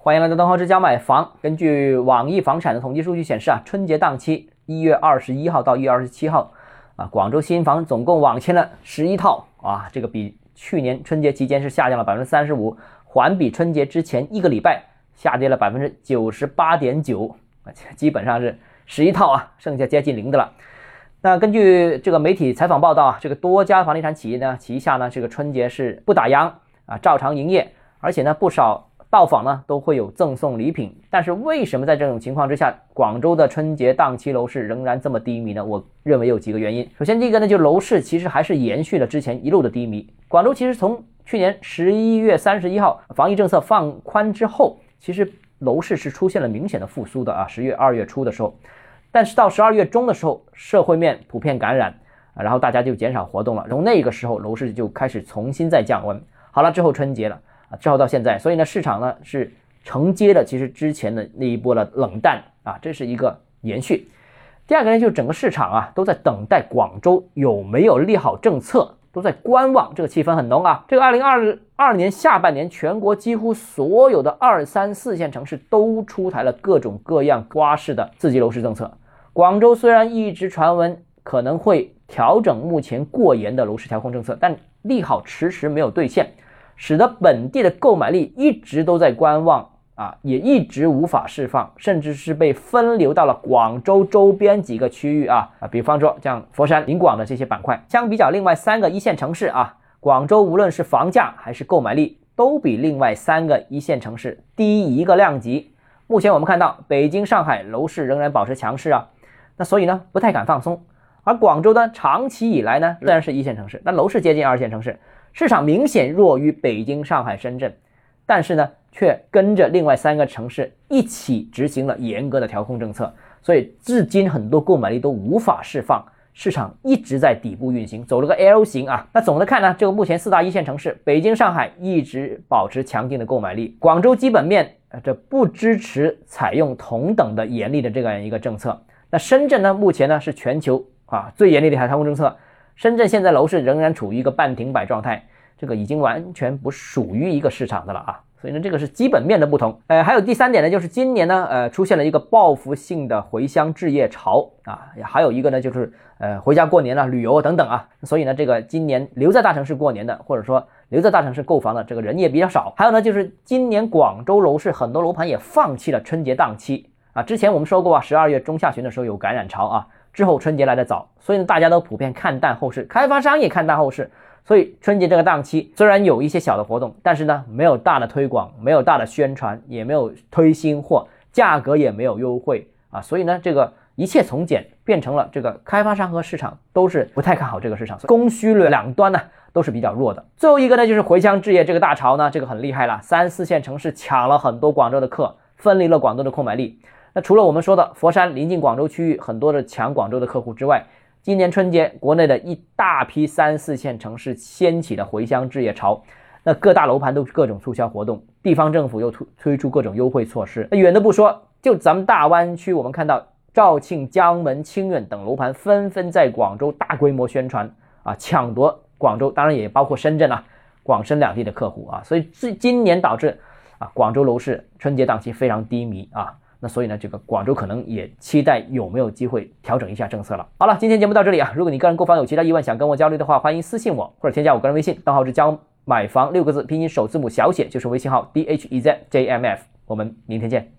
欢迎来到东浩之家买房。根据网易房产的统计数据显示啊，春节档期一月二十一号到一月二十七号啊，广州新房总共网签了十一套啊，这个比去年春节期间是下降了百分之三十五，环比春节之前一个礼拜下跌了百分之九十八点九啊，基本上是十一套啊，剩下接近零的了。那根据这个媒体采访报道啊，这个多家房地产企业呢旗下呢这个春节是不打烊啊，照常营业，而且呢不少。到访呢都会有赠送礼品，但是为什么在这种情况之下，广州的春节档期楼市仍然这么低迷呢？我认为有几个原因。首先，第一个呢，就楼市其实还是延续了之前一路的低迷。广州其实从去年十一月三十一号防疫政策放宽之后，其实楼市是出现了明显的复苏的啊。十月、二月初的时候，但是到十二月中的时候，社会面普遍感染，然后大家就减少活动了，从那个时候楼市就开始重新再降温。好了，之后春节了。啊，之后到现在，所以呢，市场呢是承接了其实之前的那一波的冷淡啊，这是一个延续。第二个呢，就是整个市场啊都在等待广州有没有利好政策，都在观望，这个气氛很浓啊。这个二零二二年下半年，全国几乎所有的二三四线城市都出台了各种各样瓜式的刺激楼市政策。广州虽然一直传闻可能会调整目前过严的楼市调控政策，但利好迟迟没有兑现。使得本地的购买力一直都在观望啊，也一直无法释放，甚至是被分流到了广州周边几个区域啊啊，比方说像佛山、临广的这些板块。相比较另外三个一线城市啊，广州无论是房价还是购买力，都比另外三个一线城市低一个量级。目前我们看到北京、上海楼市仍然保持强势啊，那所以呢不太敢放松。而广州呢，长期以来呢虽然是一线城市，但楼市接近二线城市。市场明显弱于北京、上海、深圳，但是呢，却跟着另外三个城市一起执行了严格的调控政策，所以至今很多购买力都无法释放，市场一直在底部运行，走了个 L 型啊。那总的看呢，这个目前四大一线城市，北京、上海一直保持强劲的购买力，广州基本面这不支持采用同等的严厉的这样一个政策。那深圳呢，目前呢是全球啊最严厉的调控政策。深圳现在楼市仍然处于一个半停摆状态，这个已经完全不属于一个市场的了啊，所以呢，这个是基本面的不同。呃，还有第三点呢，就是今年呢，呃，出现了一个报复性的回乡置业潮啊，还有一个呢，就是呃，回家过年了、旅游等等啊，所以呢，这个今年留在大城市过年的，或者说留在大城市购房的这个人也比较少。还有呢，就是今年广州楼市很多楼盘也放弃了春节档期啊，之前我们说过啊，十二月中下旬的时候有感染潮啊。之后春节来的早，所以呢，大家都普遍看淡后市，开发商也看淡后市，所以春节这个档期虽然有一些小的活动，但是呢，没有大的推广，没有大的宣传，也没有推新货，价格也没有优惠啊，所以呢，这个一切从简，变成了这个开发商和市场都是不太看好这个市场，供需两端呢都是比较弱的。最后一个呢，就是回乡置业这个大潮呢，这个很厉害了，三四线城市抢了很多广州的客，分离了广州的购买力。那除了我们说的佛山临近广州区域很多的抢广州的客户之外，今年春节国内的一大批三四线城市掀起的回乡置业潮，那各大楼盘都各种促销活动，地方政府又推推出各种优惠措施。那远的不说，就咱们大湾区，我们看到肇庆、江门、清远等楼盘纷纷在广州大规模宣传啊，抢夺广州，当然也包括深圳啊，广深两地的客户啊，所以这今年导致啊广州楼市春节档期非常低迷啊。那所以呢，这个广州可能也期待有没有机会调整一下政策了。好了，今天节目到这里啊。如果你个人购房有其他疑问，想跟我交流的话，欢迎私信我或者添加我个人微信，账号是教买房六个字拼音首字母小写，就是微信号 d h e z j m f。我们明天见。